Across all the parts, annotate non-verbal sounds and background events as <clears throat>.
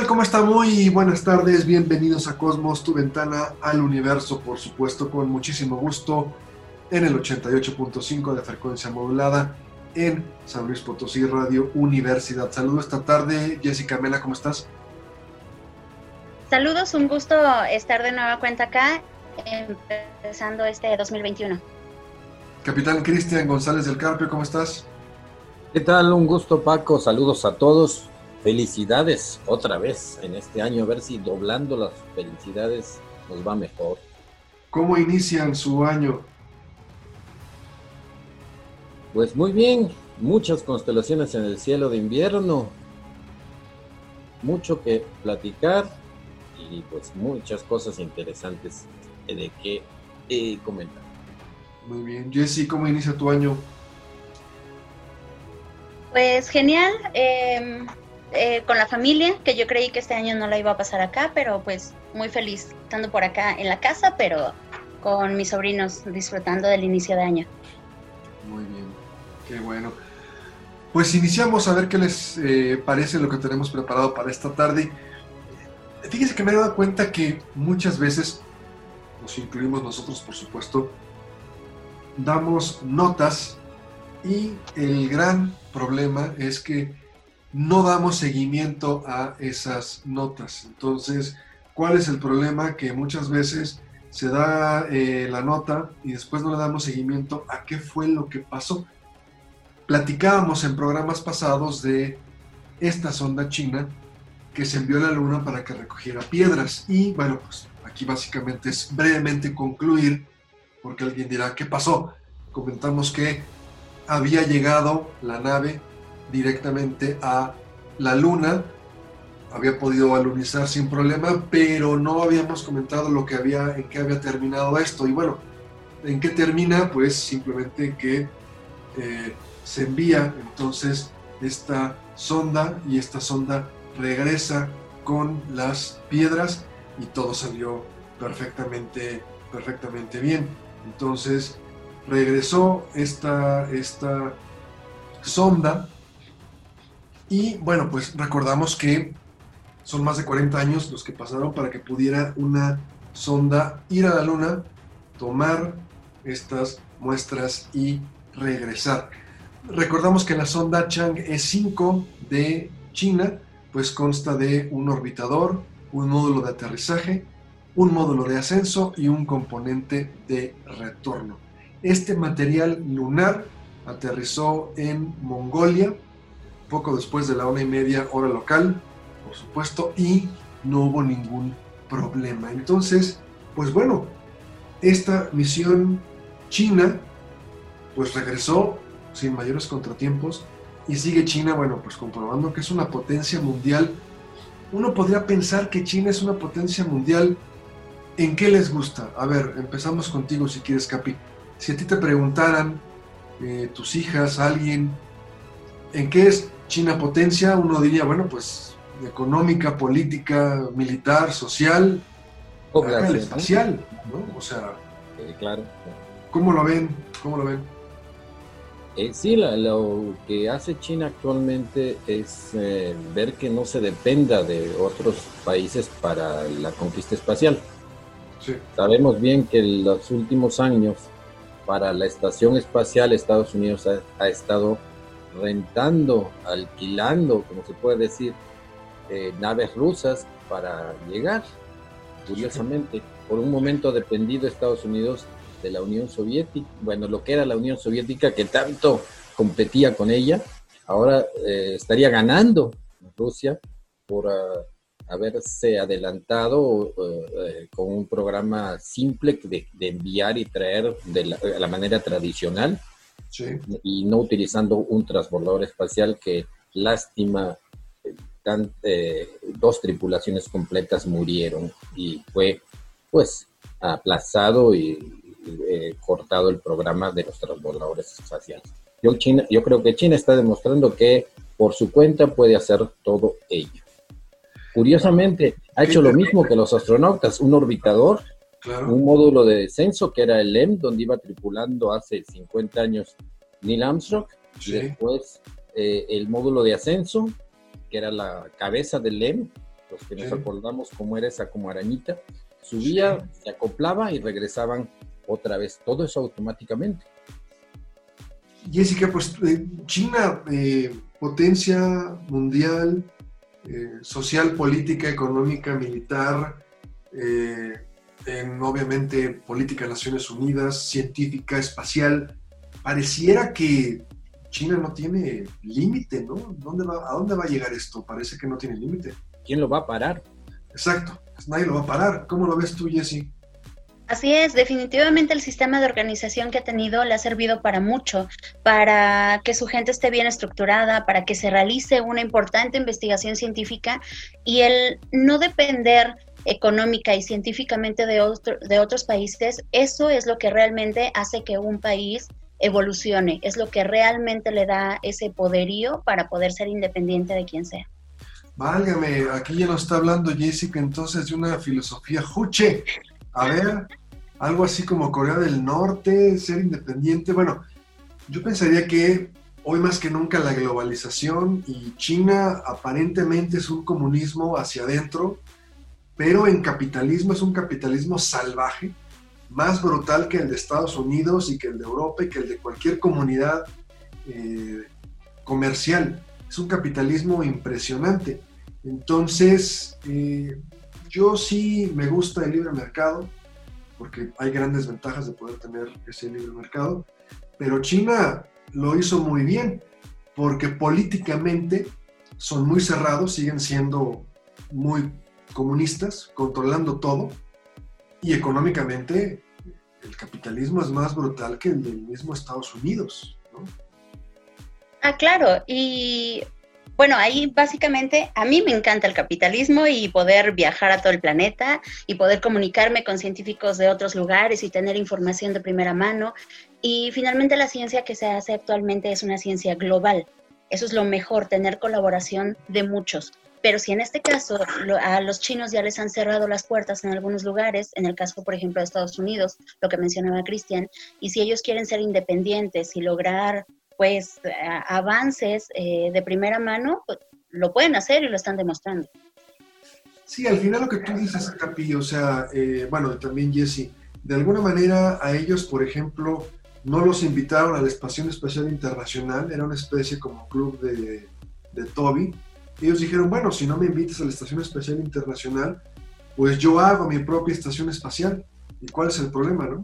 Tal? ¿Cómo está? Muy buenas tardes, bienvenidos a Cosmos, tu ventana al universo, por supuesto, con muchísimo gusto en el 88.5 de frecuencia modulada en San Luis Potosí Radio Universidad. Saludo esta tarde, Jessica Mela, ¿cómo estás? Saludos, un gusto estar de nueva cuenta acá, empezando este 2021. Capitán Cristian González del Carpio, ¿cómo estás? ¿Qué tal? Un gusto, Paco. Saludos a todos. Felicidades otra vez en este año, a ver si doblando las felicidades nos va mejor. ¿Cómo inician su año? Pues muy bien, muchas constelaciones en el cielo de invierno, mucho que platicar y pues muchas cosas interesantes de que eh, comentar. Muy bien, Jessy, ¿cómo inicia tu año? Pues genial, eh, eh, con la familia, que yo creí que este año no la iba a pasar acá, pero pues muy feliz estando por acá en la casa, pero con mis sobrinos disfrutando del inicio de año. Muy bien, qué bueno. Pues iniciamos a ver qué les eh, parece lo que tenemos preparado para esta tarde. Fíjense que me he dado cuenta que muchas veces, nos incluimos nosotros por supuesto, damos notas y el gran problema es que no damos seguimiento a esas notas. Entonces, ¿cuál es el problema? Que muchas veces se da eh, la nota y después no le damos seguimiento a qué fue lo que pasó. Platicábamos en programas pasados de esta sonda china que se envió a la Luna para que recogiera piedras. Y bueno, pues aquí básicamente es brevemente concluir, porque alguien dirá, ¿qué pasó? Comentamos que había llegado la nave directamente a la Luna, había podido alunizar sin problema, pero no habíamos comentado lo que había, en qué había terminado esto. Y bueno, ¿en qué termina? Pues simplemente que eh, se envía entonces esta sonda y esta sonda regresa con las piedras y todo salió perfectamente, perfectamente bien. Entonces regresó esta, esta sonda y bueno, pues recordamos que son más de 40 años los que pasaron para que pudiera una sonda ir a la Luna, tomar estas muestras y regresar. Recordamos que la sonda Chang'e 5 de China pues consta de un orbitador, un módulo de aterrizaje, un módulo de ascenso y un componente de retorno. Este material lunar aterrizó en Mongolia poco después de la una y media hora local, por supuesto, y no hubo ningún problema. Entonces, pues bueno, esta misión china, pues regresó sin mayores contratiempos y sigue China, bueno, pues comprobando que es una potencia mundial. Uno podría pensar que China es una potencia mundial. ¿En qué les gusta? A ver, empezamos contigo si quieres, Capi. Si a ti te preguntaran, eh, tus hijas, alguien, ¿en qué es China potencia, uno diría, bueno, pues económica, política, militar, social, espacial, ¿no? O sea, claro. ¿Cómo lo ven? ¿Cómo lo ven? Eh, sí, lo que hace China actualmente es eh, ver que no se dependa de otros países para la conquista espacial. Sí. Sabemos bien que en los últimos años para la estación espacial Estados Unidos ha estado rentando, alquilando, como se puede decir, eh, naves rusas para llegar. Curiosamente, por un momento dependido Estados Unidos de la Unión Soviética, bueno, lo que era la Unión Soviética que tanto competía con ella, ahora eh, estaría ganando Rusia por ah, haberse adelantado eh, con un programa simple de, enviar y traer de la, manera tradicional y no utilizando un transbordador espacial que lástima eh, dos tripulaciones completas murieron y fue pues aplazado y eh, cortado el programa de los transbordadores espaciales. Yo, China, yo creo que China está demostrando que por su cuenta puede hacer todo ello. Curiosamente, ha hecho lo mismo que los astronautas, un orbitador, un módulo de descenso que era el LEM, donde iba tripulando hace 50 años Neil Armstrong, y después eh, el módulo de ascenso, que era la cabeza del LEM, los que nos acordamos cómo era esa como arañita, subía, se acoplaba y regresaban otra vez, todo eso automáticamente. Jessica, pues eh, China, eh, potencia mundial, eh, social, política, económica, militar, en obviamente política de Naciones Unidas, científica, espacial, pareciera que China no tiene límite, ¿no? ¿Dónde va, ¿A dónde va a llegar esto? Parece que no tiene límite. ¿Quién lo va a parar? Exacto, pues nadie lo va a parar. ¿Cómo lo ves tú, Jesse? Así es, definitivamente el sistema de organización que ha tenido le ha servido para mucho, para que su gente esté bien estructurada, para que se realice una importante investigación científica y el no depender económica y científicamente de, de otros países, eso es lo que realmente hace que un país evolucione, es lo que realmente le da ese poderío para poder ser independiente de quien sea. Válgame, aquí ya nos está hablando Jessica entonces de una filosofía juche. A ver, algo así como Corea del Norte, ser independiente. Bueno, yo pensaría que hoy más que nunca la globalización y China aparentemente es un comunismo hacia adentro, pero en capitalismo es un capitalismo salvaje, más brutal que el de Estados Unidos y que el de Europa y que el de cualquier comunidad eh, comercial. Es un capitalismo impresionante. Entonces, eh, yo sí me gusta el libre mercado, porque hay grandes ventajas de poder tener ese libre mercado, pero China lo hizo muy bien, porque políticamente son muy cerrados, siguen siendo muy comunistas, controlando todo, y económicamente el capitalismo es más brutal que el del mismo Estados Unidos. Ah, claro, y bueno, ahí básicamente a mí me encanta el capitalismo y poder viajar a todo el planeta y poder comunicarme con científicos de otros lugares y tener información de primera mano. Y finalmente la ciencia que se hace actualmente es una ciencia global. Eso es lo mejor, tener colaboración de muchos. Pero si en este caso a los chinos ya les han cerrado las puertas en algunos lugares, en el caso, por ejemplo, de Estados Unidos, lo que mencionaba Cristian, y si ellos quieren ser independientes y lograr pues avances eh, de primera mano, pues, lo pueden hacer y lo están demostrando. Sí, al final lo que tú dices, Capi, o sea, eh, bueno, también Jesse, de alguna manera a ellos, por ejemplo, no los invitaron a la Estación Espacial Internacional, era una especie como club de, de Toby. Ellos dijeron, bueno, si no me invitas a la Estación Espacial Internacional, pues yo hago mi propia estación espacial. ¿Y cuál es el problema, no?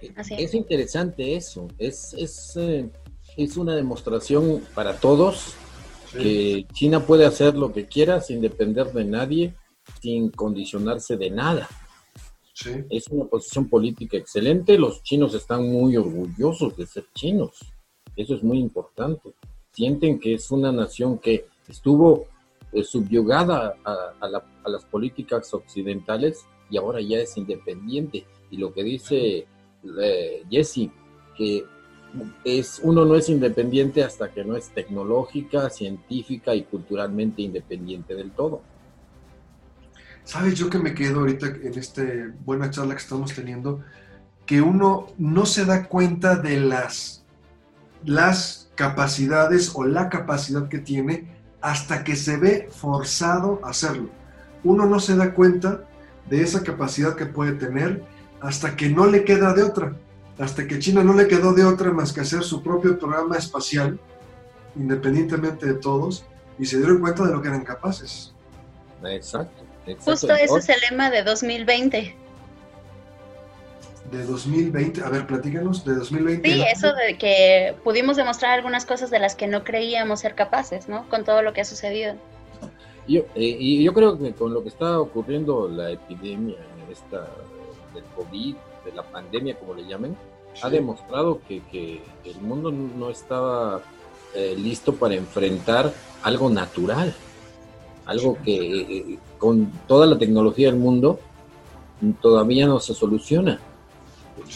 Es interesante eso, es, es, eh, es una demostración para todos que China puede hacer lo que quiera sin depender de nadie, sin condicionarse de nada. Es una posición política excelente, los chinos están muy orgullosos de ser chinos, eso es muy importante. Sienten que es una nación que estuvo eh, subyugada a, las políticas occidentales y ahora ya es independiente. Y lo que dice eh, Jesse, que es, uno no es independiente hasta que no es tecnológica, científica y culturalmente independiente del todo. Sabes, yo que me quedo ahorita en esta buena charla que estamos teniendo, que uno no se da cuenta de las, las capacidades o la capacidad que tiene hasta que se ve forzado a hacerlo. Uno no se da cuenta de esa capacidad que puede tener hasta que no le queda de otra, hasta que China no le quedó de otra más que hacer su propio programa espacial, independientemente de todos, y se dieron cuenta de lo que eran capaces. Exacto. Justo ese es el lema de 2020. De 2020, a ver, platícanos, de 2020. Sí, eso de que pudimos demostrar algunas cosas de las que no creíamos ser capaces, ¿no? Con todo lo que ha sucedido. Yo, eh, y yo creo que con lo que está ocurriendo la epidemia esta del COVID, de la pandemia, como le llamen, ha demostrado que, que, el mundo no estaba eh, listo para enfrentar algo natural, algo que eh, con toda la tecnología del mundo todavía no se soluciona.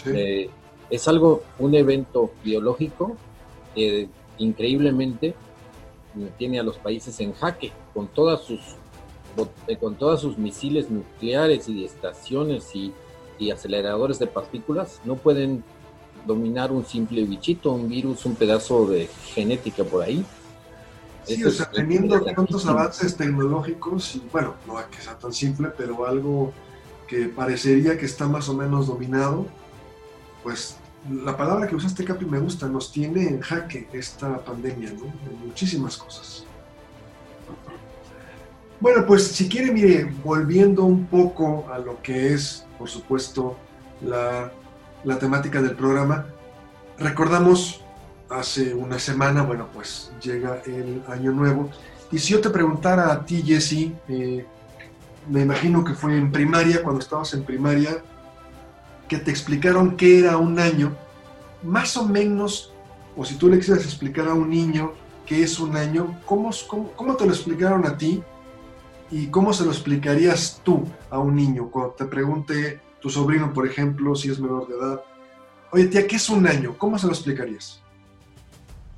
Eh, es algo, un evento biológico que increíblemente tiene a los países en jaque con todas sus con todas sus misiles nucleares y estaciones y, y aceleradores de partículas. No pueden dominar un simple bichito, un virus, un pedazo de genética por ahí. Sí, o sea, teniendo tantos avances tecnológicos, y bueno, no que sea tan simple, pero algo que parecería que está más o menos dominado, pues la palabra que usaste, Capi, me gusta, nos tiene en jaque esta pandemia, ¿no? En muchísimas cosas. Bueno, pues si quiere, mire, volviendo un poco a lo que es, por supuesto, la la temática del programa. Recordamos hace una semana, bueno, pues llega el año nuevo. Y si yo te preguntara a ti, Jesse, eh, me imagino que fue en primaria, cuando estabas en primaria, que te explicaron qué era un año, más o menos, o si tú le quisieras explicar a un niño qué es un año, ¿cómo, cómo, cómo te lo explicaron a ti? ¿Y cómo se lo explicarías tú a un niño cuando te pregunte tu sobrino, por ejemplo, si es menor de edad. Oye, tía, ¿qué es un año? ¿Cómo se lo explicarías?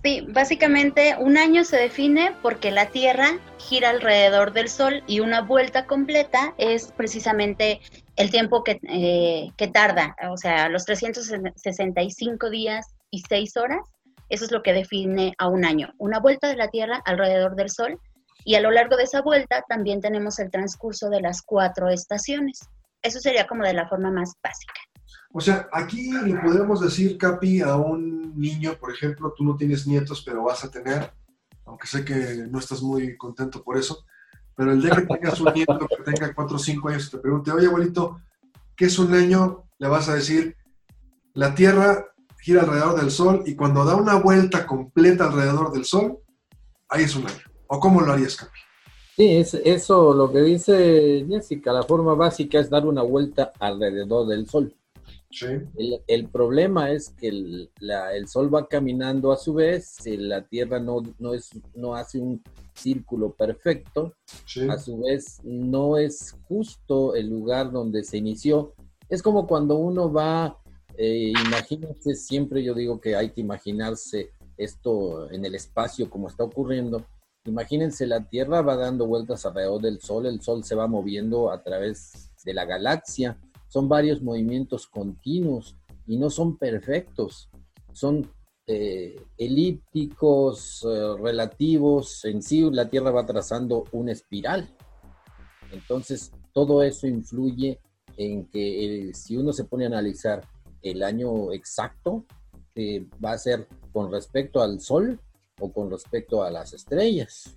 Sí, básicamente un año se define porque la Tierra gira alrededor del Sol y una vuelta completa es precisamente el tiempo que, eh, que tarda, o sea, los 365 días y 6 horas, eso es lo que define a un año. Una vuelta de la Tierra alrededor del Sol y a lo largo de esa vuelta también tenemos el transcurso de las cuatro estaciones. Eso sería como de la forma más básica. O sea, aquí le podemos decir, Capi, a un niño, por ejemplo, tú no tienes nietos, pero vas a tener, aunque sé que no estás muy contento por eso, pero el día que tengas un nieto que tenga 4 o 5 años y te pregunte, oye, abuelito, ¿qué es un año? Le vas a decir, la Tierra gira alrededor del Sol y cuando da una vuelta completa alrededor del Sol, ahí es un año. ¿O cómo lo harías, Capi? Sí, es eso lo que dice Jessica. La forma básica es dar una vuelta alrededor del Sol. Sí. El, problema es que el, Sol va caminando a su vez, la Tierra no, no, es, no hace un círculo perfecto, a su vez no es justo el lugar donde se inició. Es como cuando uno va, eh, imagínense, siempre yo digo que hay que imaginarse esto en el espacio como está ocurriendo Imagínense, la Tierra va dando vueltas alrededor del Sol, el Sol se va moviendo a través de la galaxia. Son varios movimientos continuos y no son perfectos. Son eh, elípticos, eh, relativos. En sí, la Tierra va trazando una espiral. Entonces, todo eso influye en que si uno se pone a analizar el año exacto, eh, va a ser con respecto al Sol o con respecto a las estrellas.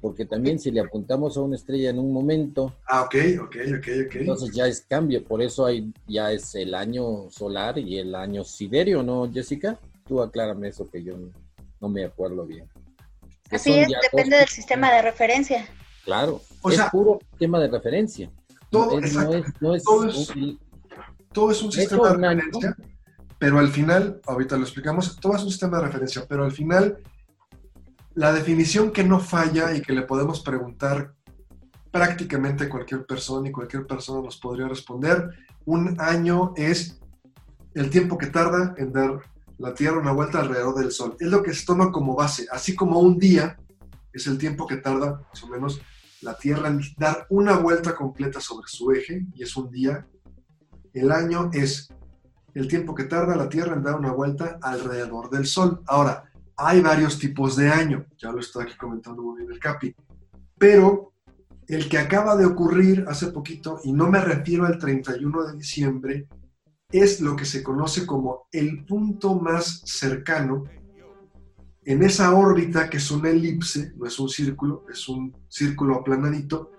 Porque también si le apuntamos a una estrella en un momento. Ah, ok, ok, ok, ok. Entonces ya es cambio, por eso hay, ya es el año solar y el año siderio, ¿no, Jessica? Tú aclárame eso que yo no, me acuerdo bien. Así es, depende del sistema de referencia. Claro, es puro tema de referencia. Todo, es, todo, es, todo es un sistema de referencia, pero al final, ahorita lo explicamos, todo es un sistema de referencia, pero al final la definición que no falla y que le podemos preguntar prácticamente a cualquier persona y cualquier persona nos podría responder, un año es el tiempo que tarda en dar la Tierra una vuelta alrededor del Sol. Es lo que se toma como base, así como un día es el tiempo que tarda más o menos la Tierra en dar una vuelta completa sobre su eje, y es un día. El año es el tiempo que tarda la Tierra en dar una vuelta alrededor del Sol. Ahora, hay varios tipos de año, ya lo está aquí comentando muy bien el Capi, pero el que acaba de ocurrir hace poquito, y no me refiero al 31 de diciembre, es lo que se conoce como el punto más cercano en esa órbita que es una elipse, no es un círculo, es un círculo aplanadito,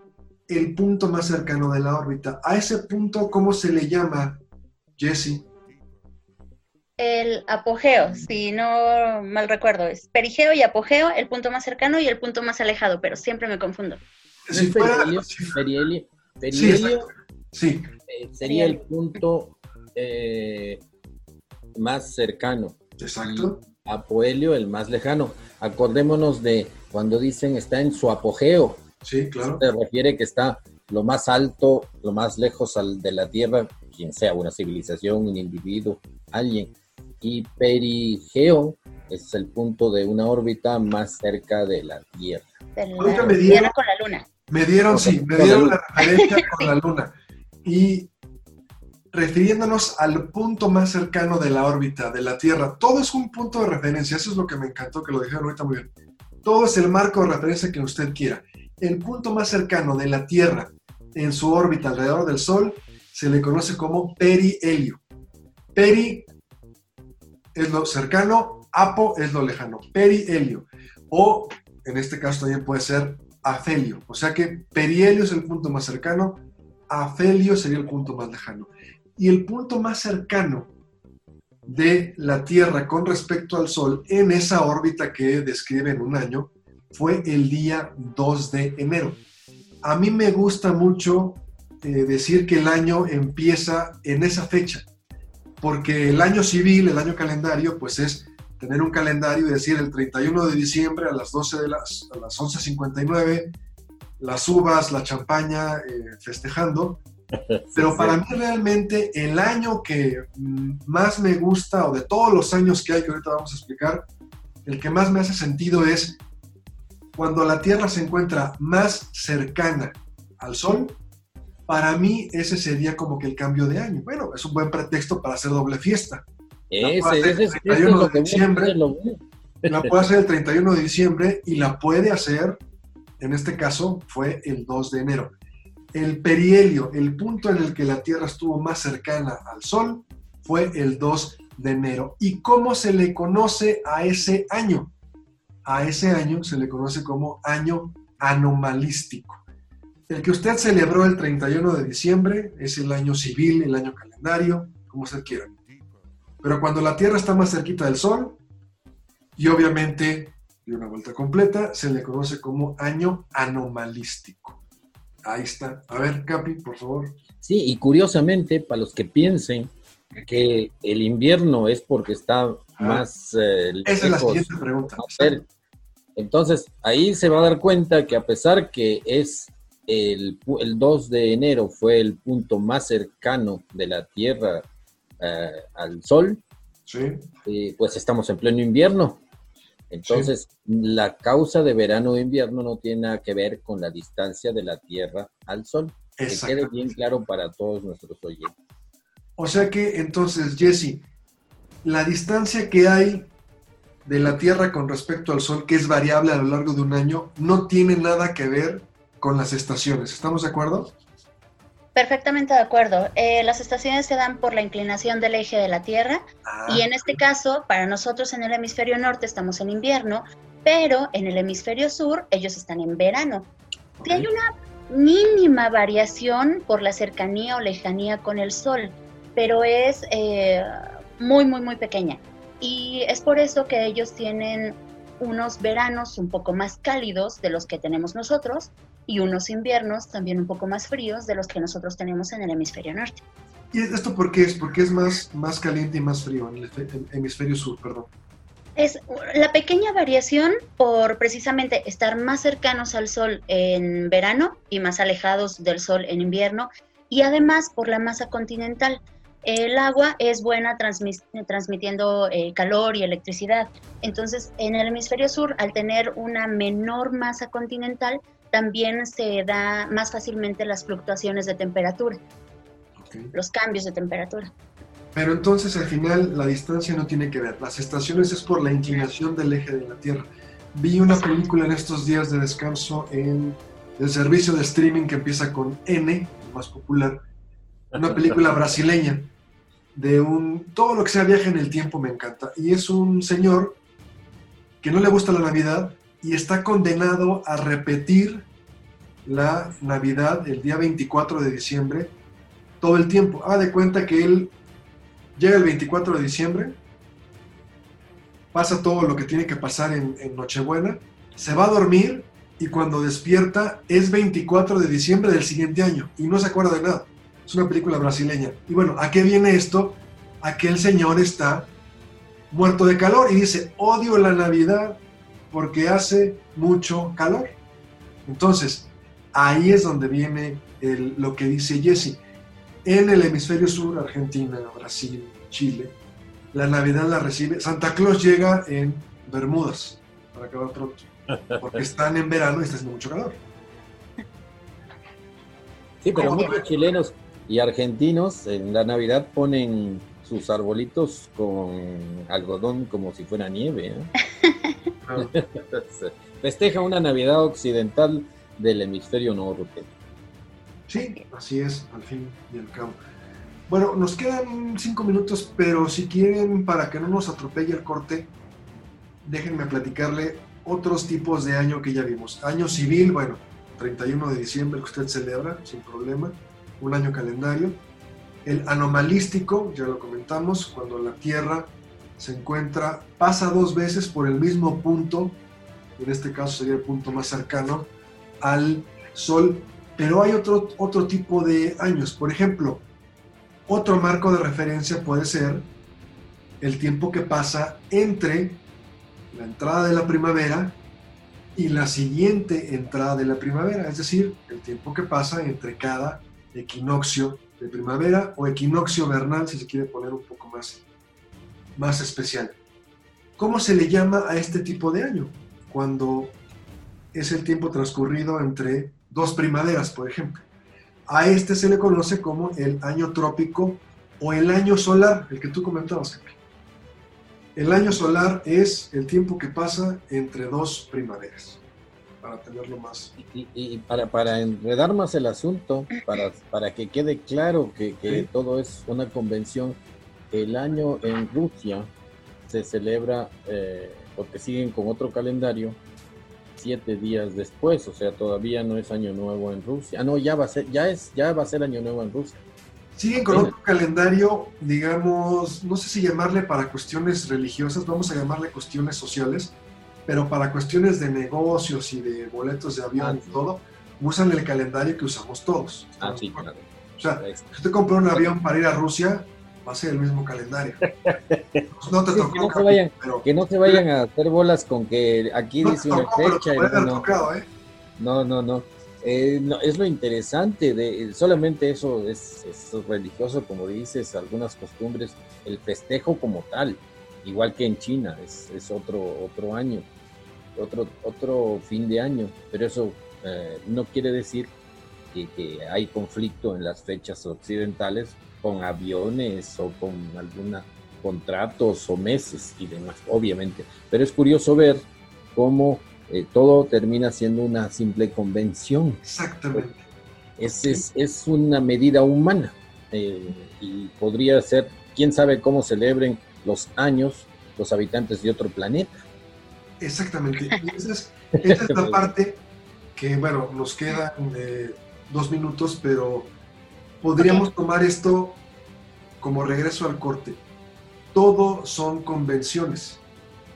el punto más cercano de la órbita. A ese punto, ¿cómo se le llama, Jesse? el apogeo, si no mal recuerdo, es perigeo y apogeo, el punto más cercano y el punto más alejado, pero siempre me confundo. perihelio, perihelio, sí, eh, sería el punto eh, más cercano. Exacto. apoelio el más lejano. Acordémonos de cuando dicen está en su apogeo. Sí, claro. Se refiere que está lo más alto, lo más lejos de la Tierra, quien sea, una civilización, un individuo, alguien. Y perigeo es el punto de una órbita más cerca de la Tierra. me dieron, con la Luna. Me dieron, sí, me dieron la referencia con la Luna. <laughs> Y refiriéndonos al punto más cercano de la órbita de la Tierra, todo es un punto de referencia, eso es lo que me encantó, que lo dijeron ahorita muy bien. Todo es el marco de referencia que usted quiera. El punto más cercano de la Tierra en su órbita alrededor del Sol se le conoce como perihelio. Peri es lo cercano, apo es lo lejano, perihelio. O en este caso también puede ser afelio. O sea que perihelio es el punto más cercano, afelio sería el punto más lejano. Y el punto más cercano de la Tierra con respecto al Sol en esa órbita que describe en un año fue el día 2 de enero. A mí me gusta mucho eh, decir que el año empieza en esa fecha, porque el año civil, el año calendario, pues es tener un calendario y decir el 31 de diciembre a las 12 de las, a las 11.59, las uvas, la champaña, eh, festejando. <laughs> Pero para mí realmente el año que mm, más me gusta, o de todos los años que hay, que ahorita vamos a explicar, el que más me hace sentido es cuando la Tierra se encuentra más cercana al Sol, para mí ese sería como que el cambio de año. Bueno, es un buen pretexto para hacer doble fiesta. Ese, ese, el 31 de diciembre. La puede hacer el 31 de diciembre y la puede hacer, en este caso, fue el 2 de enero. El perihelio, el punto en el que la Tierra estuvo más cercana al Sol, fue el 2 de enero. ¿Y cómo se le conoce a ese año? A ese año se le conoce como año anomalístico. El que usted celebró el 31 de diciembre es el año civil, el año calendario, como usted quiera. Pero cuando la Tierra está más cerquita del Sol, y obviamente de una vuelta completa, se le conoce como año anomalístico. Ahí está. A ver, Capi, por favor. Sí, y curiosamente, para los que piensen que el invierno es porque está ah, más... Eh, esa es la siguiente pregunta. Entonces, ahí se va a dar cuenta que a pesar que es el, 2 de enero fue el punto más cercano de la Tierra eh, al Sol, sí. pues estamos en pleno invierno. Entonces, la causa de verano o invierno no tiene nada que ver con la distancia de la Tierra al Sol. Que quede bien claro para todos nuestros oyentes. O sea que entonces, Jesse, la distancia que hay de la Tierra con respecto al Sol, que es variable a lo largo de un año, no tiene nada que ver con las estaciones. ¿Estamos de acuerdo? Perfectamente de acuerdo. Eh, las estaciones se dan por la inclinación del eje de la Tierra y en este caso, para nosotros en el hemisferio norte estamos en invierno, pero en el hemisferio sur ellos están en verano. Y hay una mínima variación por la cercanía o lejanía con el Sol, pero es eh, muy, muy, muy pequeña. Y es por eso que ellos tienen unos veranos un poco más cálidos de los que tenemos nosotros y unos inviernos también un poco más fríos de los que nosotros tenemos en el hemisferio norte. ¿Y esto por qué es? Porque es más, más caliente y más frío en el hemisferio sur, perdón. Es la pequeña variación por precisamente estar más cercanos al sol en verano y más alejados del sol en invierno y además por la masa continental. El agua es buena transmitiendo eh, calor y electricidad. Entonces, en el hemisferio sur, al tener una menor masa continental, también se da más fácilmente las fluctuaciones de temperatura, los cambios de temperatura. Pero entonces al final la distancia no tiene que ver. Las estaciones es por la inclinación del eje de la Tierra. Vi una película en estos días de descanso en el servicio de streaming que empieza con N, más popular. Una <laughs> película brasileña de un... Todo lo que sea viaje en el tiempo me encanta. Y es un señor que no le gusta la Navidad y está condenado a repetir la Navidad el día 24 de diciembre todo el tiempo. Haga de cuenta que él llega el 24 de diciembre, pasa todo lo que tiene que pasar en, Nochebuena, se va a dormir y cuando despierta es 24 de diciembre del siguiente año y no se acuerda de nada. Es una película brasileña. Y bueno, ¿a qué viene esto? A que el señor está muerto de calor y dice, odio la Navidad porque hace mucho calor. Entonces, ahí es donde viene lo que dice Jesse. En el hemisferio sur, Argentina, Brasil, Chile, la Navidad la recibe. Santa Claus llega en Bermudas, para acabar pronto, porque están en verano y está haciendo mucho calor. Sí, pero muchos chilenos y argentinos en la Navidad ponen sus arbolitos con algodón como si fuera nieve. ¿eh? <laughs> <laughs> Festeja una Navidad occidental del hemisferio norte. Sí, así es, al fin y al cabo. Bueno, nos quedan cinco minutos, pero si quieren, para que no nos atropelle el corte, déjenme platicarle otros tipos de año que ya vimos. Año civil, bueno, 31 de diciembre que usted celebra sin problema, un año calendario. El anomalístico, ya lo comentamos, cuando la Tierra se encuentra, pasa dos veces por el mismo punto, en este caso sería el punto más cercano al Sol, pero hay otro, otro tipo de años. Por ejemplo, otro marco de referencia puede ser el tiempo que pasa entre la entrada de la primavera y la siguiente entrada de la primavera, es decir, el tiempo que pasa entre cada equinoccio de primavera o equinoccio vernal, si se quiere poner un poco más, más especial. ¿Cómo se le llama a este tipo de año? Cuando es el tiempo transcurrido entre dos primaveras, por ejemplo. A este se le conoce como el año trópico o el año solar, el que tú comentabas, El año solar es el tiempo que pasa entre dos primaveras, para tenerlo más. Y, para, para, enredar más el asunto, para, para que quede claro que, que todo es una convención, el año en Rusia se celebra, eh, porque siguen con otro calendario, siete días después, o sea, todavía no es Año Nuevo en Rusia. Ah, no, ya va a ser, ya es, ya va a ser Año Nuevo en Rusia. Siguen con otro calendario, digamos, no sé si llamarle para cuestiones religiosas, vamos a llamarle cuestiones sociales, pero para cuestiones de negocios y de boletos de avión ah, y todo, usan el calendario que usamos todos. Ah, sí, claro. O sea, si usted compró un avión para ir a Rusia, va a ser el mismo calendario. No te tocó, que, no se vayan, que no se vayan a hacer bolas con que aquí dice una fecha. ¿eh? no, no, no, eh, no. es lo interesante de solamente eso es, religioso, como dices, algunas costumbres, el festejo como tal, igual que en China, es, es otro, otro año, otro, otro fin de año, pero eso eh, no quiere decir que, que hay conflicto en las fechas occidentales, con aviones o con algunos contratos o meses y demás, obviamente. Pero es curioso ver cómo eh, todo termina siendo una simple convención. Exactamente. Es, es, es una medida humana eh, y podría ser, quién sabe cómo celebren los años los habitantes de otro planeta. Exactamente. <laughs> esa es, esa es la parte que, bueno, nos quedan eh, dos minutos, pero podríamos tomar esto como regreso al corte. Todo son convenciones.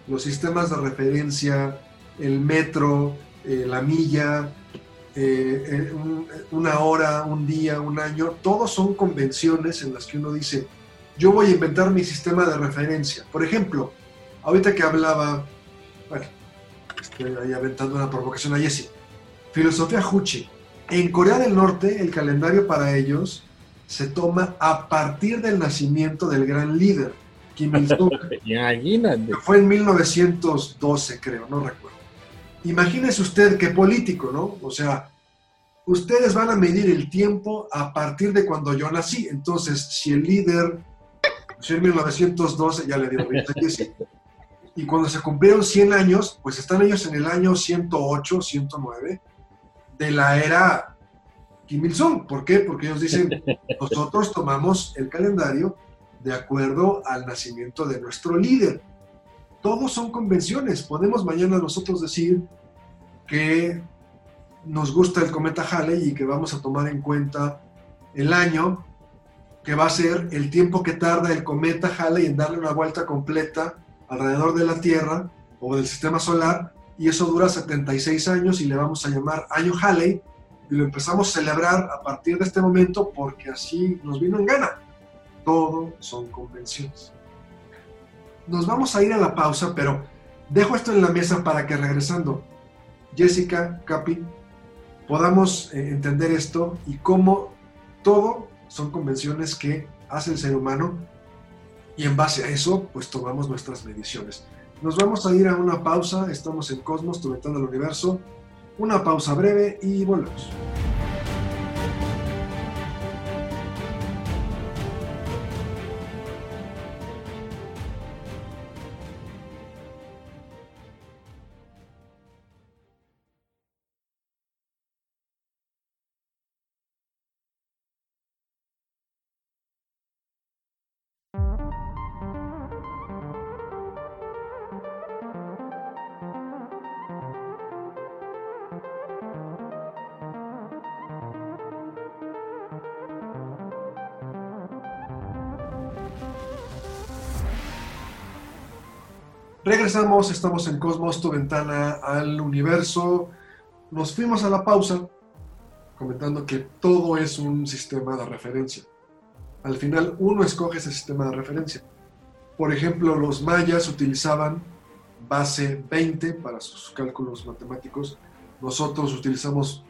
Los sistemas de referencia, el metro, eh, la milla, eh, eh, una hora, un día, un año, todos son convenciones en las que uno dice, yo voy a inventar mi sistema de referencia. Por ejemplo, ahorita que hablaba, bueno, estoy ahí aventando una provocación a Jesse, filosofía Juche. En Corea del Norte, el calendario para ellos se toma a partir del nacimiento del gran líder, Kim Il-sung. <laughs> que fue en 1912, creo, no recuerdo. Imagínese usted qué político, ¿no? O sea, ustedes van a medir el tiempo a partir de cuando yo nací. Entonces, si el líder nació en 1912, ya le dio 20 y cuando se cumplieron 100 años, pues están ellos en el año 108, 109 de la era Kim Il-sung. ¿Por qué? Porque ellos dicen, <laughs> nosotros tomamos el calendario de acuerdo al nacimiento de nuestro líder. Todos son convenciones. Podemos mañana nosotros decir que nos gusta el cometa Halley y que vamos a tomar en cuenta el año que va a ser el tiempo que tarda el cometa Halley en darle una vuelta completa alrededor de la Tierra o del sistema solar y eso dura 76 años y le vamos a llamar año Halley y lo empezamos a celebrar a partir de este momento porque así nos vino en gana. Todo son convenciones. Nos vamos a ir a la pausa, pero dejo esto en la mesa para que regresando, Jessica, Capi, podamos eh, entender esto y cómo todo son convenciones que hace el ser humano y en base a eso pues tomamos nuestras mediciones. Nos vamos a ir a una pausa, estamos en Cosmos, tu ventana del universo, una pausa breve y volvemos. Regresamos, estamos en Cosmos, tu ventana al universo. Nos fuimos a la pausa comentando que todo es un sistema de referencia. Al final uno escoge ese sistema de referencia. Por ejemplo, los mayas utilizaban base 20 para sus cálculos matemáticos. Nosotros utilizamos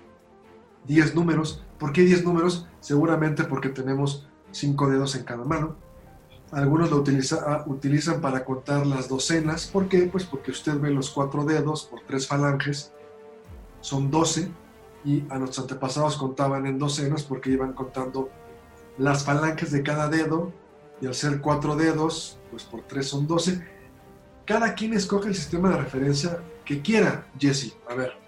10 números. ¿Por qué 10 números? Seguramente porque tenemos 5 dedos en cada mano. Algunos lo ah, utilizan para contar las docenas. ¿Por qué? Pues porque usted ve los cuatro dedos por tres falanges, son doce, y a nuestros antepasados contaban en docenas porque iban contando las falanges de cada dedo, y al ser cuatro dedos, pues por tres son doce. Cada quien escoge el sistema de referencia que quiera, Jesse. A ver.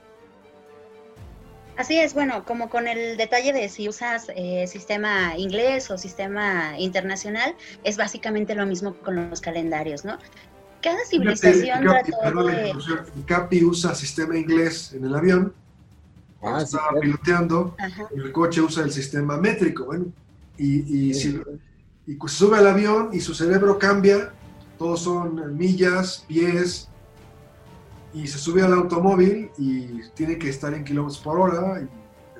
Así es, bueno, como con el detalle de si usas eh, sistema inglés o sistema internacional, es básicamente lo mismo con los calendarios, ¿no? Cada civilización trató de... Capi usa sistema inglés en el avión, ah, estaba piloteando, el coche usa el sistema métrico, bueno, y, y, si, y sube al avión y su cerebro cambia, todos son millas, pies, y se sube al automóvil y tiene que estar en kilómetros por hora,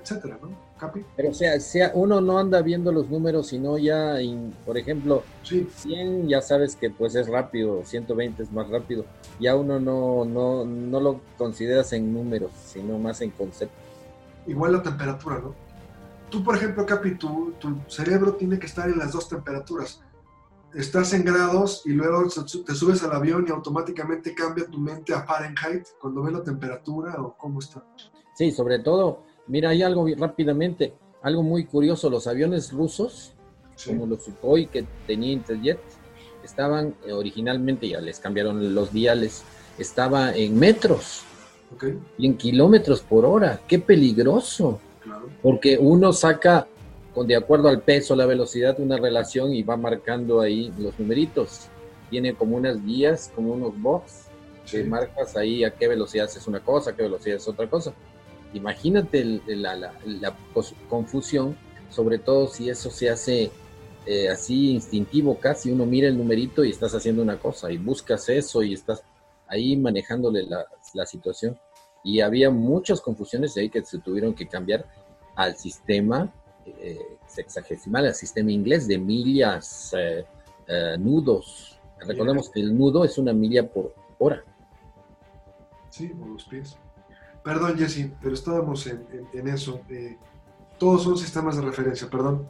etcétera, ¿no? ¿Capi? Pero o sea, sea, uno no anda viendo los números, sino ya, por ejemplo, 100 ya sabes que pues es rápido, 120 es más rápido, ya uno no, no, no lo consideras en números, sino más en conceptos. Igual la temperatura, ¿no? Tú, por ejemplo, Capi, tu, tu cerebro tiene que estar en las dos temperaturas estás en grados y luego te subes al avión y automáticamente cambia tu mente a Fahrenheit cuando ves la temperatura o cómo está. Sí, sobre todo, mira, hay algo rápidamente, algo muy curioso, los aviones rusos, como los Sukhoi que tenía Interjet, estaban eh, originalmente, ya les cambiaron los diales, estaba en metros y en kilómetros por hora. ¡Qué peligroso! Porque uno saca de acuerdo al peso, la velocidad, una relación y va marcando ahí los numeritos. Tiene como unas guías, como unos box, que marcas ahí a qué velocidad es una cosa, a qué velocidad es otra cosa. Imagínate la, confusión, sobre todo si eso se hace eh, así instintivo casi, uno mira el numerito y estás haciendo una cosa y buscas eso y estás ahí manejándole la, la situación. Y había muchas confusiones ahí que se tuvieron que cambiar al sistema eh, sexagesimal, el sistema inglés de millas, eh, eh, nudos. Recordemos que el nudo es una milla por hora. Sí, por los pies. Perdón, Jesse, pero estábamos en, eso. todos son sistemas de referencia, perdón.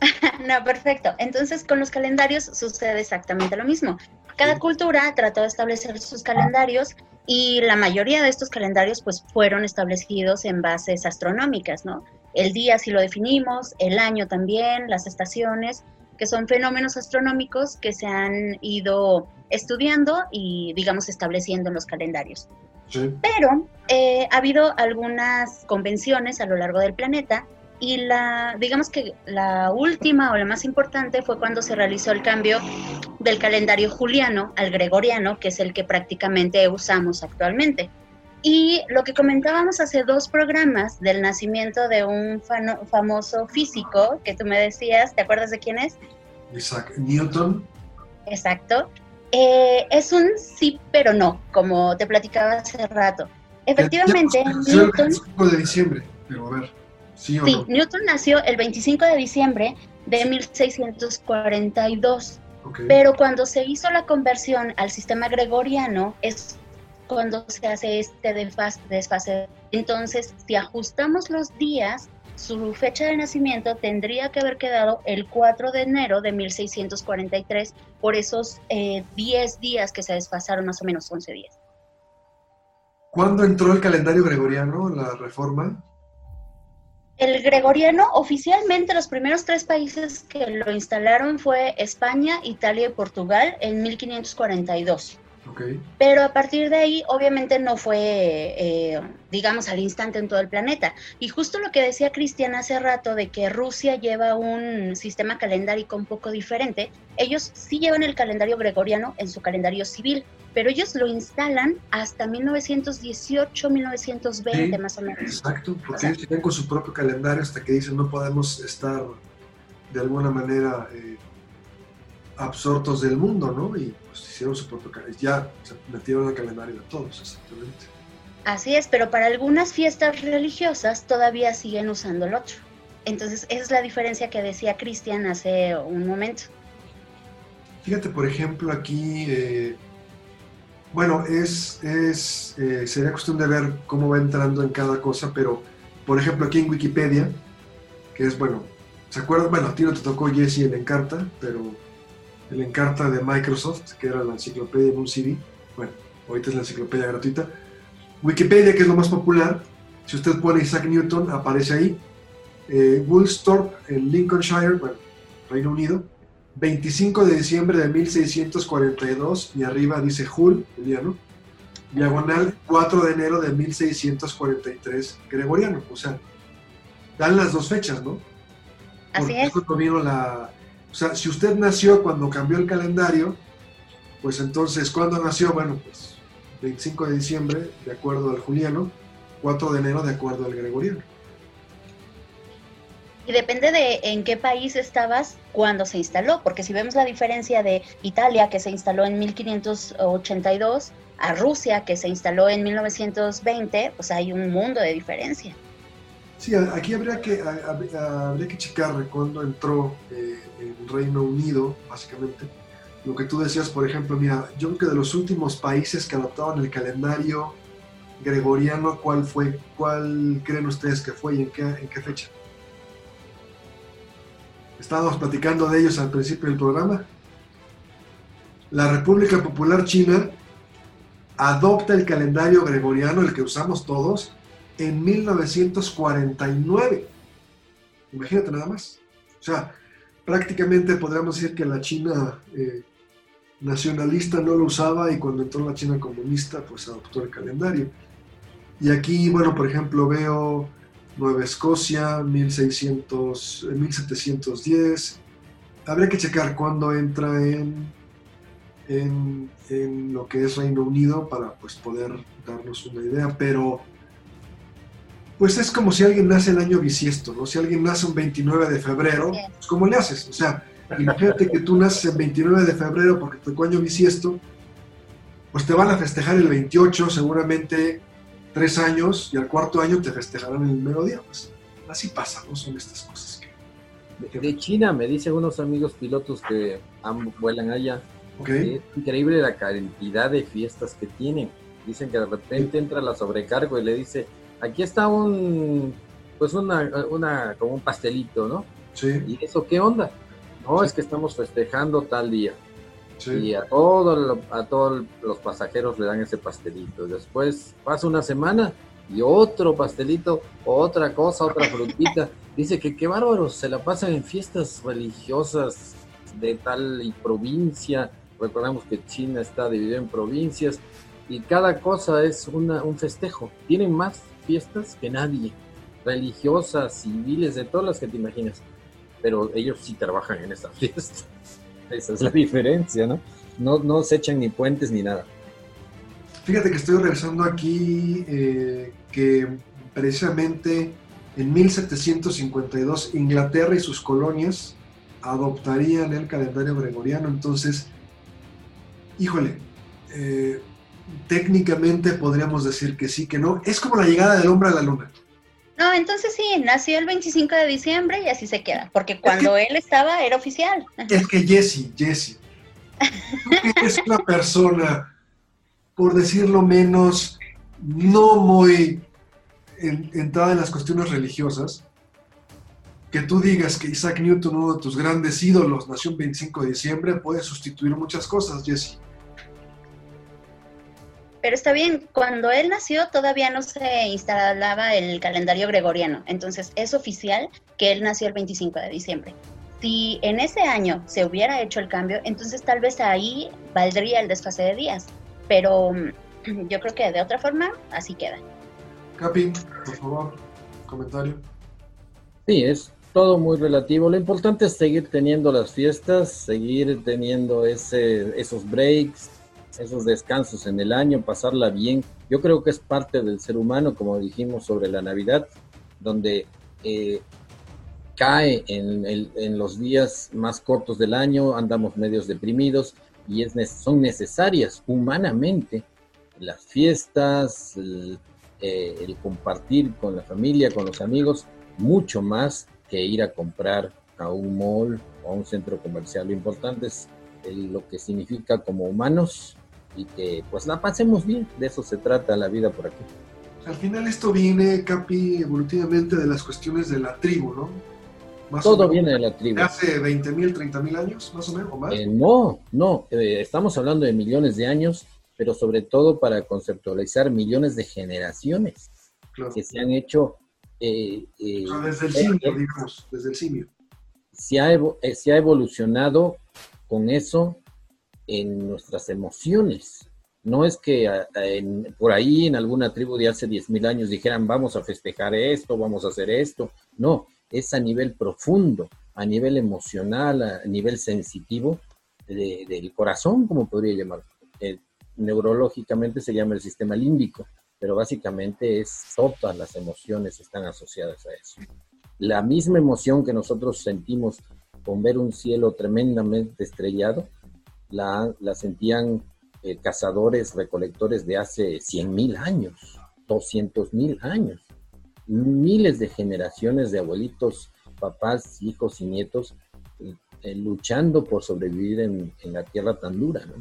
<laughs> no, perfecto. Entonces, con los calendarios sucede exactamente lo mismo. Cada cultura trató de establecer sus calendarios y la mayoría de estos calendarios pues fueron establecidos en bases astronómicas, ¿no? El día si lo definimos, el año también, las estaciones, que son fenómenos astronómicos que se han ido estudiando y, digamos, estableciendo en los calendarios. Pero eh, ha habido algunas convenciones a lo largo del planeta y la, digamos que la última o la más importante fue cuando se realizó el cambio del calendario juliano al gregoriano, que es el que prácticamente usamos actualmente. Y lo que comentábamos hace dos programas del nacimiento de un famoso físico que tú me decías, ¿te acuerdas de quién es? Isaac Newton. Exacto. Eh, es un sí, pero no, como te platicaba hace rato. Efectivamente, Newton... El 25 de diciembre, pero a ver, sí o sí, Newton nació el 25 de diciembre de 1642. Pero cuando se hizo la conversión al sistema gregoriano es cuando se hace este desfase. Entonces, si ajustamos los días, su fecha de nacimiento tendría que haber quedado el 4 de enero de 1643 por esos 10 eh, días que se desfasaron, más o menos 11 días. ¿Cuándo entró el calendario gregoriano, la reforma? El gregoriano, oficialmente los primeros tres países que lo instalaron fue España, Italia y Portugal en 1542. Pero a partir de ahí, obviamente no fue, eh, digamos, al instante en todo el planeta. Y justo lo que decía Cristian hace rato de que Rusia lleva un sistema calendárico un poco diferente, ellos sí llevan el calendario gregoriano en su calendario civil, pero ellos lo instalan hasta 1918, 1920 más o menos. Exacto, porque ellos tienen con su propio calendario hasta que dicen no podemos estar de alguna manera... Eh, absortos del mundo, ¿no? Y pues hicieron su propio calendario, ya se metieron al calendario de todos, exactamente. Así es, pero para algunas fiestas religiosas todavía siguen usando el otro. Entonces, esa es la diferencia que decía Cristian hace un momento. Fíjate, por ejemplo, aquí, eh, bueno, es, es eh, sería cuestión de ver cómo va entrando en cada cosa, pero, por ejemplo, aquí en Wikipedia, que es, bueno, ¿se acuerdan? Bueno, a ti no te tocó Jesse en Encarta, pero el Encarta de Microsoft, que era la enciclopedia en un CD. Bueno, ahorita es la enciclopedia gratuita. Wikipedia, que es lo más popular. Si usted pone Isaac Newton, aparece ahí. Eh, Woolsthorpe, en Lincolnshire, bueno, Reino Unido. 25 de diciembre de 1642 y arriba dice Hull, el día, ¿no? Diagonal 4 de enero de 1643 gregoriano. O sea, dan las dos fechas, ¿no? Así es. vino la, o sea, si usted nació cuando cambió el calendario, pues entonces, ¿cuándo nació? Bueno, pues 25 de diciembre, de acuerdo al juliano, 4 de enero, de acuerdo al gregoriano. Y depende de en qué país estabas cuando se instaló, porque si vemos la diferencia de Italia, que se instaló en 1582, a Rusia, que se instaló en 1920, pues hay un mundo de diferencia. Sí, aquí habría que, habría que checar cuándo entró eh, el Reino Unido, básicamente. Lo que tú decías, por ejemplo, mira, yo creo que de los últimos países que adoptaron el calendario gregoriano, ¿cuál fue? ¿Cuál creen ustedes que fue y en qué, en qué fecha? Estábamos platicando de ellos al principio del programa. La República Popular China adopta el calendario gregoriano, el que usamos todos, en 1949. Imagínate nada más. O sea, prácticamente podríamos decir que la China eh, nacionalista no lo usaba y cuando entró la China comunista, pues adoptó el calendario. Y aquí, bueno, por ejemplo, veo Nueva Escocia, 1600, 1710. Eh, Habría que checar cuándo entra en, en, en, lo que es Reino Unido para pues, poder darnos una idea, pero pues es como si alguien nace el año bisiesto, ¿no? Si alguien nace un 29 de febrero, pues ¿cómo le haces? O sea, imagínate que tú naces el 29 de febrero porque tu año bisiesto, pues te van a festejar el 28, seguramente tres años, y al cuarto año te festejarán el mero día. Pues así pasa, ¿no? Son estas cosas que... De China, me dicen unos amigos pilotos que vuelan allá, es increíble la cantidad de fiestas que tienen. Dicen que de repente entra la sobrecargo y le dice, aquí está un, pues una, una, como un pastelito, ¿no? Sí. ¿Y eso qué onda? No, es que estamos festejando tal día. Sí. Y a, todo, a todos los pasajeros le dan ese pastelito. Después pasa una semana y otro pastelito, otra cosa, otra frutita. <laughs> Dice que qué bárbaros, se la pasan en fiestas religiosas de tal provincia. Recordemos que China está dividida en provincias y cada cosa es una, un festejo. Tienen más fiestas que nadie, religiosas, civiles, de todas las que te imaginas. Pero ellos sí trabajan en esa <laughs> fiesta. Esa es la diferencia, ¿no? No, no se echan ni puentes ni nada. Fíjate que estoy revisando aquí eh, que precisamente en 1752 Inglaterra y sus colonias adoptarían el calendario gregoriano. Entonces, híjole, eh, técnicamente podríamos decir que sí, que no. Es como la llegada del hombre a la luna. No, entonces sí, nació el 25 de diciembre y así se queda, porque cuando él estaba era oficial. Es que Jesse, Jesse, es una persona, por decirlo menos, no muy entrada en las cuestiones religiosas, que tú digas que Isaac Newton, uno de tus grandes ídolos, nació el 25 de diciembre, puede sustituir muchas cosas, Jesse. Pero está bien, cuando él nació todavía no se instalaba el calendario gregoriano, entonces es oficial que él nació el 25 de diciembre. Si en ese año se hubiera hecho el cambio, entonces tal vez ahí valdría el desfase de días, pero mm, <clears throat> yo creo que de otra forma así queda. Capi, por favor, comentario. Sí, es todo muy relativo. Lo importante es seguir teniendo las fiestas, seguir teniendo ese, esos breaks, esos descansos en el año, pasarla bien. Yo creo que es parte del ser humano, como dijimos sobre la Navidad, donde eh, cae en, en, los días más cortos del año, andamos medios deprimidos y es, son necesarias humanamente las fiestas, el, eh, el compartir con la familia, con los amigos, mucho más que ir a comprar a un mall o a un centro comercial. Lo importante es lo que significa como humanos y que pues la pasemos bien. De eso se trata la vida por aquí. Al final esto viene, Capi, evolutivamente de las cuestiones de la tribu, ¿no? Todo viene de la tribu. ¿Hace 20.000, mil, mil años, más o menos, o más? Eh, no, no, eh, estamos hablando de millones de años, pero sobre todo para conceptualizar millones de generaciones que se han hecho eh, eh, desde el simio, digamos, desde el simio. Se ha, se ha evolucionado con eso en nuestras emociones. No es que por ahí en alguna tribu de hace 10.000 años dijeran vamos a festejar esto, vamos a hacer esto. No, es a nivel profundo, a nivel emocional, a nivel sensitivo del corazón, como podría llamar. neurológicamente se llama el sistema límbico pero básicamente es todas las emociones están asociadas a eso. La misma emoción que nosotros sentimos con ver un cielo tremendamente estrellado, la, la sentían eh, cazadores, recolectores de hace 100.000 años, 200.000 años, miles de generaciones de abuelitos, papás, hijos y nietos eh, eh, luchando por sobrevivir en, en, la tierra tan dura, ¿no?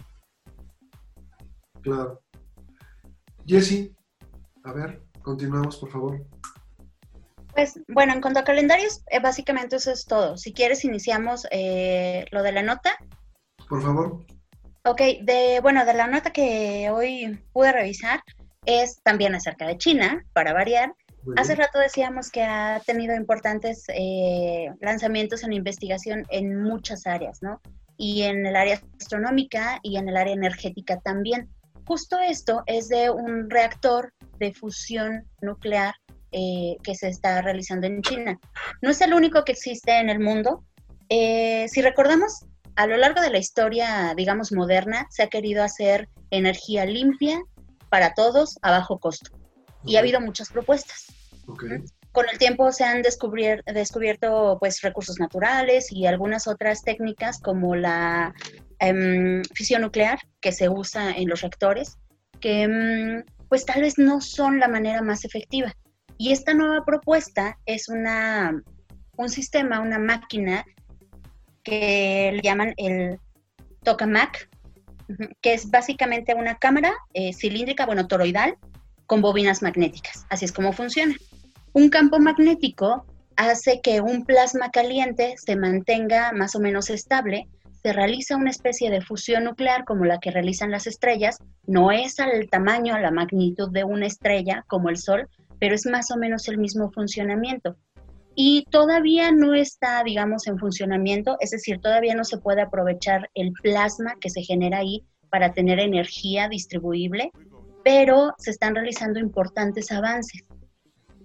Claro. Jesse, a ver, continuamos, por favor. Pues bueno, en cuanto a calendarios, eh, básicamente eso es todo. Si quieres, iniciamos eh, lo de la nota. Por favor. Ok, de, bueno, de la nota que hoy pude revisar es también acerca de China, para variar. Hace rato decíamos que ha tenido importantes eh, lanzamientos en investigación en muchas áreas, ¿no? Y en el área astronómica y en el área energética también. Justo esto es de un reactor de fusión nuclear eh, que se está realizando en China. No es el único que existe en el mundo. Eh, si recordamos, a lo largo de la historia, digamos, moderna, se ha querido hacer energía limpia para todos a bajo costo. Y ha habido muchas propuestas. Con el tiempo se han descubierto pues, recursos naturales y algunas otras técnicas como la em, fisión nuclear que se usa en los reactores, que em, pues tal vez no son la manera más efectiva. Y esta nueva propuesta es una, un sistema, una máquina que llaman el tokamak, que es básicamente una cámara eh, cilíndrica, bueno, toroidal, con bobinas magnéticas. Así es como funciona. Un campo magnético hace que un plasma caliente se mantenga más o menos estable se realiza una especie de fusión nuclear como la que realizan las estrellas. No es al tamaño, a la magnitud de una estrella como el Sol, pero es más o menos el mismo funcionamiento. Y todavía no está, digamos, en funcionamiento, es decir, todavía no se puede aprovechar el plasma que se genera ahí para tener energía distribuible, pero se están realizando importantes avances.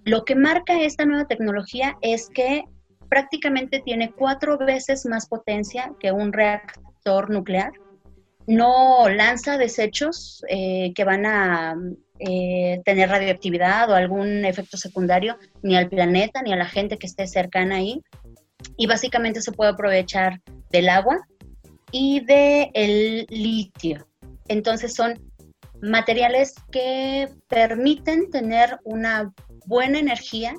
Lo que marca esta nueva tecnología es que prácticamente tiene cuatro veces más potencia que un reactor nuclear. No lanza desechos eh, que van a eh, tener radioactividad o algún efecto secundario ni al planeta ni a la gente que esté cercana ahí. Y básicamente se puede aprovechar del agua y del litio. Entonces son materiales que permiten tener una buena energía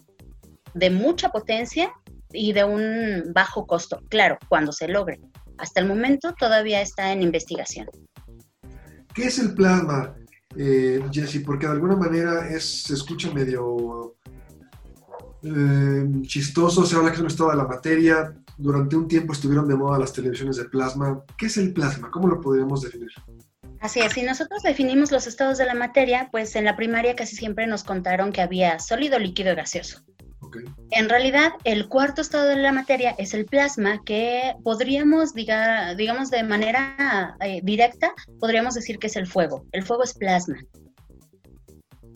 de mucha potencia y de un bajo costo, claro, cuando se logre. Hasta el momento todavía está en investigación. ¿Qué es el plasma, eh, Jesse? Porque de alguna manera es, se escucha medio eh, chistoso, se habla que es un estado de la materia. Durante un tiempo estuvieron de moda las televisiones de plasma. ¿Qué es el plasma? ¿Cómo lo podríamos definir? Así es, si nosotros definimos los estados de la materia, pues en la primaria casi siempre nos contaron que había sólido, líquido y gaseoso. En realidad, el cuarto estado de la materia es el plasma, que podríamos, diga, digamos de manera eh, directa, podríamos decir que es el fuego. El fuego es plasma.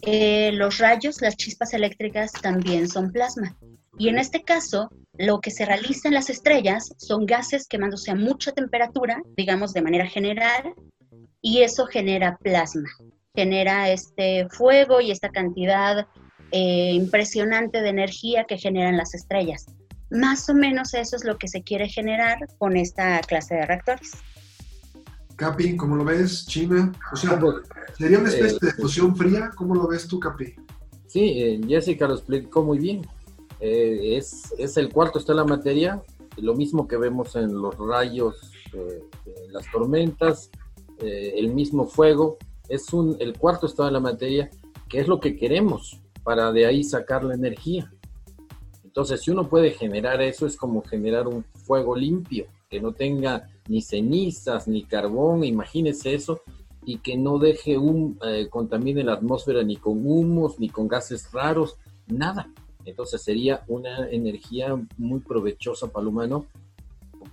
Eh, los rayos, las chispas eléctricas también son plasma. Y en este caso, lo que se realiza en las estrellas son gases quemándose a mucha temperatura, digamos de manera general, y eso genera plasma, genera este fuego y esta cantidad eh, impresionante de energía que generan las estrellas. Más o menos eso es lo que se quiere generar con esta clase de reactores. Capi, ¿cómo lo ves? China. O sea, ¿sería una especie de explosión fría? ¿Cómo lo ves tú, Capi? Sí, eh, Jessica lo explicó muy bien. Eh, es, es, el cuarto está la materia, lo mismo que vemos en los rayos, en las tormentas, eh, el mismo fuego, es un, el cuarto estado de la materia, que es lo que queremos para de ahí sacar la energía. Entonces, si uno puede generar eso, es como generar un fuego limpio, que no tenga ni cenizas, ni carbón, imagínese eso, y que no deje un, eh, contamine la atmósfera ni con humos, ni con gases raros, nada. Entonces sería una energía muy provechosa para el humano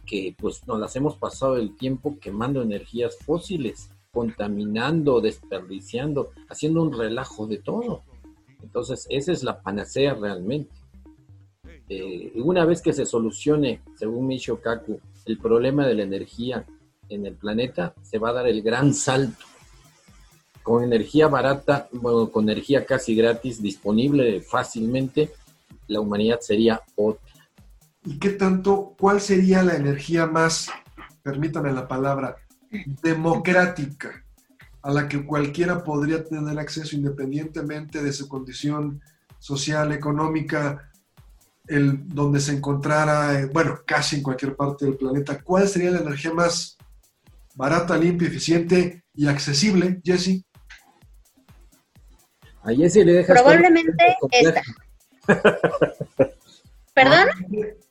que pues nos las hemos pasado el tiempo quemando energías fósiles, contaminando, desperdiciando, haciendo un relajo de todo. Entonces, esa es la panacea realmente. Eh, una vez que se solucione, según Michio Kaku, el problema de la energía en el planeta, se va a dar el gran salto. Con energía barata, bueno, con energía casi gratis, disponible fácilmente, la humanidad sería otra y qué tanto, cuál sería la energía más, permítame la palabra, democrática a la que cualquiera podría tener acceso independientemente de su condición social, económica, el, donde se encontrara, eh, bueno, casi en cualquier parte del planeta. ¿Cuál sería la energía más barata, limpia, eficiente y accesible, Jesse? A Jesse le dejas. Probablemente esta. <laughs> ¿Perdón?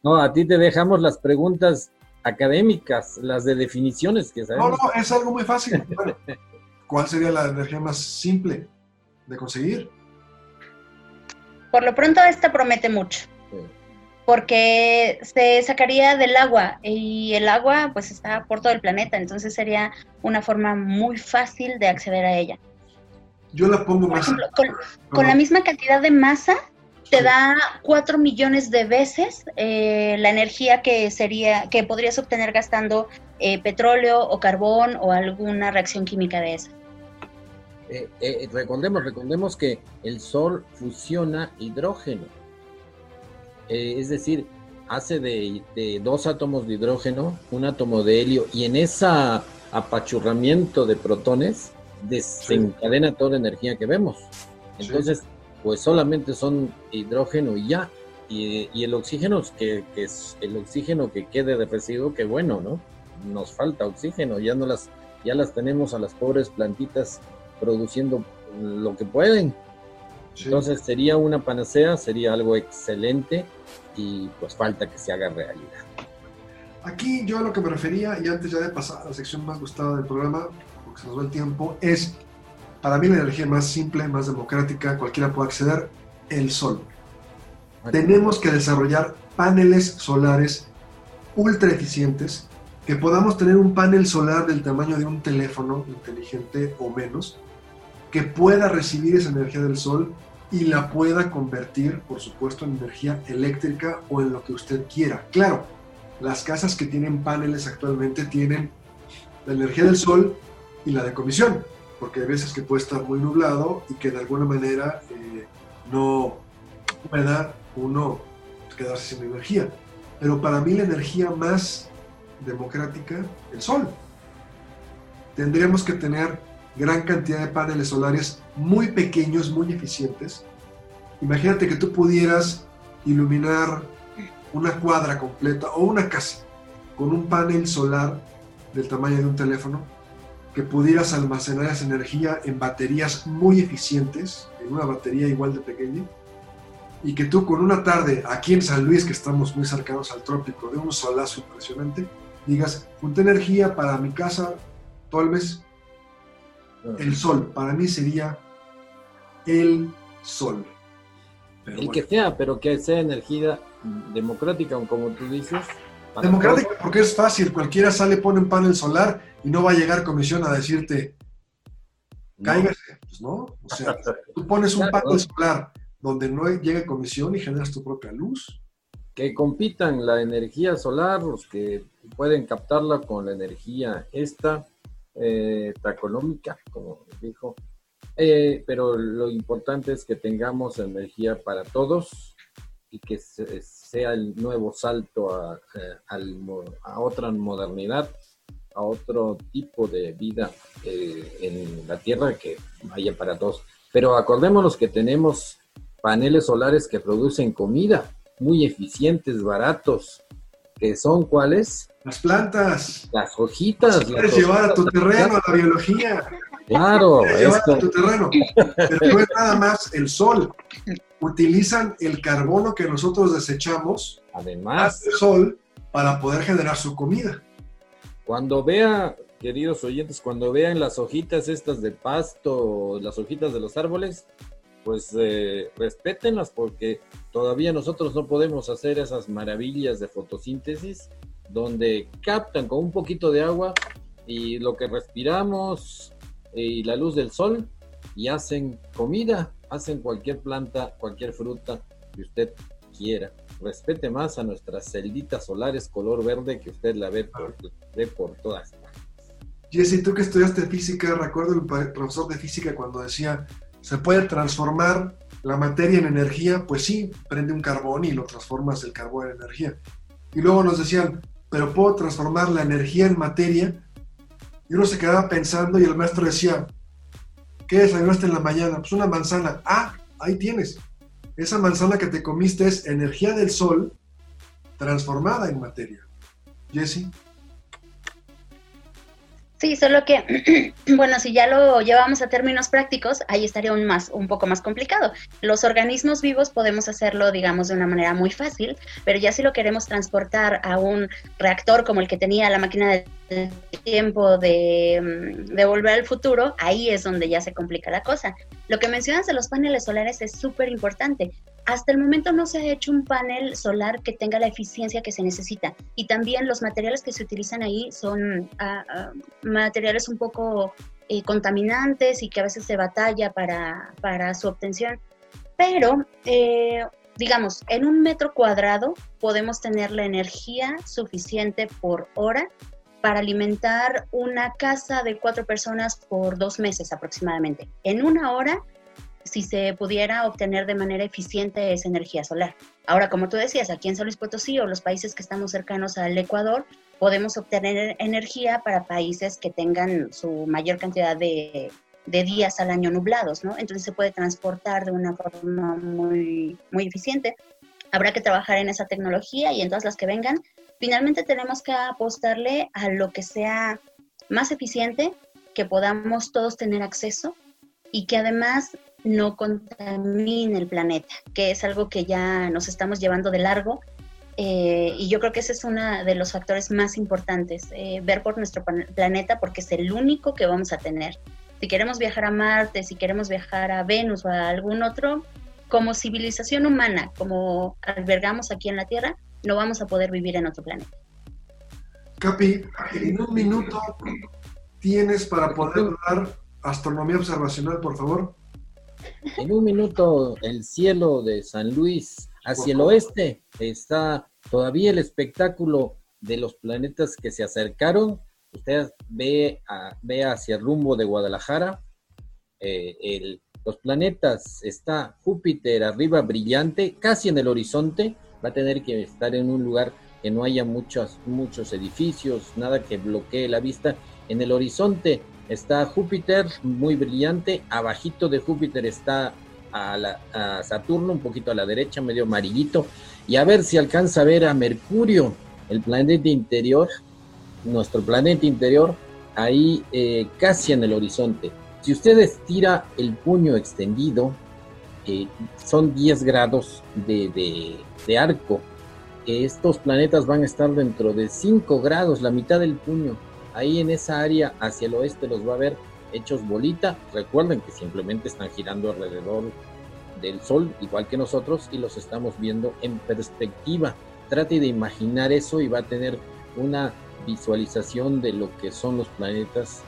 No, a ti te dejamos las preguntas académicas, las de definiciones que sabemos. No, no, es algo muy fácil. <laughs> ¿Cuál sería la energía más simple de conseguir? Por lo pronto esta promete mucho. Porque se sacaría del agua y el agua pues está por todo el planeta, entonces sería una forma muy fácil de acceder a ella. Yo la pongo por más. Ejemplo, con la misma cantidad de masa te da cuatro millones de veces eh, la energía que sería que podrías obtener gastando eh, petróleo o carbón o alguna reacción química de esa. Eh, recordemos, recordemos que el Sol fusiona hidrógeno, es decir, hace de, de, dos átomos de hidrógeno un átomo de helio y en ese apachurramiento de protones desencadena toda la energía que vemos. Entonces, pues solamente son hidrógeno y ya. Y, el oxígeno, que, que, es el oxígeno que quede de residuo, que bueno, ¿no? Nos falta oxígeno, ya no las, ya las tenemos a las pobres plantitas produciendo lo que pueden. Entonces sería una panacea, sería algo excelente y pues falta que se haga realidad. Aquí yo a lo que me refería, y antes ya de pasar a la sección más gustada del programa, porque se nos va el tiempo, es para mí la energía más simple, más democrática, cualquiera puede acceder, el sol. Tenemos que desarrollar paneles solares ultra eficientes, que podamos tener un panel solar del tamaño de un teléfono inteligente o menos, que pueda recibir esa energía del sol y la pueda convertir, por supuesto, en energía eléctrica o en lo que usted quiera. Claro, las casas que tienen paneles actualmente tienen la energía del sol y la de comisión porque hay veces que puede estar muy nublado y que de alguna manera eh, no pueda uno quedarse sin energía. Pero para mí la energía más democrática, el sol. tendríamos que tener gran cantidad de paneles solares muy pequeños, muy eficientes. Imagínate que tú pudieras iluminar una cuadra completa o una casa con un panel solar del tamaño de un teléfono, que pudieras almacenar esa energía en baterías muy eficientes, en una batería igual de pequeña, y que tú con una tarde aquí en San Luis, que estamos muy cercanos al trópico, de un solazo impresionante, digas, junta energía para mi casa todo el mes. El sol, para mí sería el sol. el que sea, pero que sea energía democrática, como tú dices. Democrática porque es fácil, cualquiera sale, pone un panel solar y no va a llegar comisión a decirte, cáigase, pues no. O sea, tú pones un panel solar donde no llega comisión y generas tu propia luz. Que compitan la energía solar, los que pueden captarla con la energía esta, eh, económica, como dijo. Eh, pero lo importante es que tengamos energía para todos y que sea el nuevo salto a, a, otra modernidad, a otro tipo de vida eh, en la Tierra que vaya para todos. Pero acordémonos que tenemos paneles solares que producen comida, muy eficientes, baratos, que son cuáles? Las plantas. Las hojitas. quieres llevar a tu terreno, a la biología. Claro, llevar a tu terreno. Pero no es nada más el sol utilizan el carbono que nosotros desechamos, además del sol, para poder generar su comida. Cuando vea, queridos oyentes, cuando vean las hojitas estas de pasto, las hojitas de los árboles, pues eh, respétenlas porque todavía nosotros no podemos hacer esas maravillas de fotosíntesis donde captan con un poquito de agua y lo que respiramos y la luz del sol y hacen comida hacen cualquier planta, cualquier fruta que usted quiera. Respete más a nuestras celditas solares color verde que usted la ve por, todas partes. Jesse, tú que estudiaste física, recuerdo el profesor de física cuando decía, ¿se puede transformar la materia en energía? Pues sí, prende un carbón y lo transformas el carbón en energía. Y luego nos decían, pero puedo transformar la energía en materia. Y uno se quedaba pensando y el maestro decía, ¿Qué desayunaste en la mañana? Pues una manzana. Ah, ahí tienes. Esa manzana que te comiste es energía del sol transformada en materia. Jesse. Sí, solo que, <clears throat> bueno, si ya lo llevamos a términos prácticos, ahí estaría un, más, un poco más complicado. Los organismos vivos podemos hacerlo, digamos, de una manera muy fácil, pero ya si lo queremos transportar a un reactor como el que tenía la máquina del tiempo de, mm, de volver al futuro, ahí es donde ya se complica la cosa. Lo que mencionas de los paneles solares es súper importante. Hasta el momento no se ha hecho un panel solar que tenga la eficiencia que se necesita. Y también los materiales que se utilizan ahí son ah, ah, materiales un poco eh, contaminantes y que a veces se batalla para, para su obtención. Pero, eh, digamos, en un metro cuadrado podemos tener la energía suficiente por hora para alimentar una casa de cuatro personas por dos meses aproximadamente. En una hora si se pudiera obtener de manera eficiente esa energía solar. Ahora, como tú decías, aquí en San Luis Potosí o los países que estamos cercanos al Ecuador, podemos obtener energía para países que tengan su mayor cantidad de, días al año nublados, ¿no? Entonces se puede transportar de una forma muy, muy eficiente. Habrá que trabajar en esa tecnología y en todas las que vengan. Finalmente tenemos que apostarle a lo que sea más eficiente, que podamos todos tener acceso y que además no contamine el planeta, que es algo que ya nos estamos llevando de largo. Eh, y yo creo que ese es uno de los factores más importantes, eh, ver por nuestro planeta porque es el único que vamos a tener. Si queremos viajar a Marte, si queremos viajar a Venus o a algún otro, como civilización humana, como albergamos aquí en la Tierra, no vamos a poder vivir en otro planeta. Capi, en un minuto tienes para poder dar astronomía observacional, por favor. En un minuto, el cielo de San Luis hacia el oeste está todavía el espectáculo de los planetas que se acercaron. Usted ve, ve hacia el rumbo de Guadalajara. Eh, los planetas, está Júpiter arriba brillante, casi en el horizonte. Va a tener que estar en un lugar que no haya muchos, muchos edificios, nada que bloquee la vista. En el horizonte está Júpiter, muy brillante. Abajito de Júpiter está a, Saturno, un poquito a la derecha, medio amarillito. Y a ver si alcanza a ver a Mercurio, el planeta interior, nuestro planeta interior, ahí eh, casi en el horizonte. Si usted estira el puño extendido, eh, son 10 grados de, de arco. Estos planetas van a estar dentro de 5 grados, la mitad del puño ahí en esa área hacia el oeste los va a ver hechos bolita. Recuerden que simplemente están girando alrededor del Sol, igual que nosotros, y los estamos viendo en perspectiva. Trate de imaginar eso y va a tener una visualización de lo que son los planetas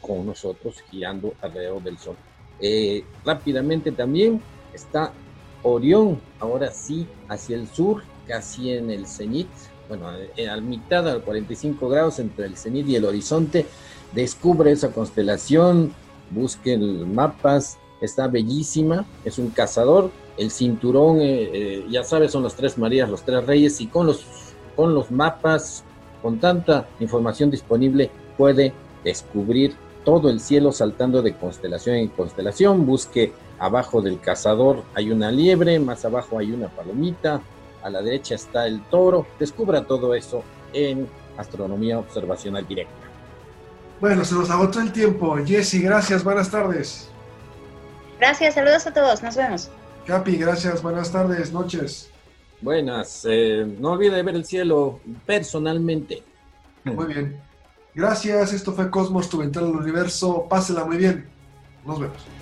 con nosotros girando alrededor del Sol. Eh, rápidamente también está Orión, ahora sí, hacia el sur, casi en el cenit, bueno, eh, a mitad, a 45 grados entre el cenit y el horizonte, descubre esa constelación, busquen mapas, está bellísima, es un cazador, el cinturón, eh, eh, ya sabes, son las tres Marías, los tres Reyes, y con los, con los mapas, con tanta información disponible, puede descubrir todo el cielo saltando de constelación en constelación, busque abajo del cazador hay una liebre, más abajo hay una palomita, a la derecha está el toro. Descubra todo eso en Astronomía Observacional Directa. Bueno, se nos agotó el tiempo. Jesse, gracias, buenas tardes. Gracias, saludos a todos, nos vemos. Capi, gracias, buenas tardes, noches. Buenas, eh, no olvide ver el cielo personalmente. Muy bien. Gracias, esto fue Cosmos, tu ventana al universo. Pásela muy bien. Nos vemos.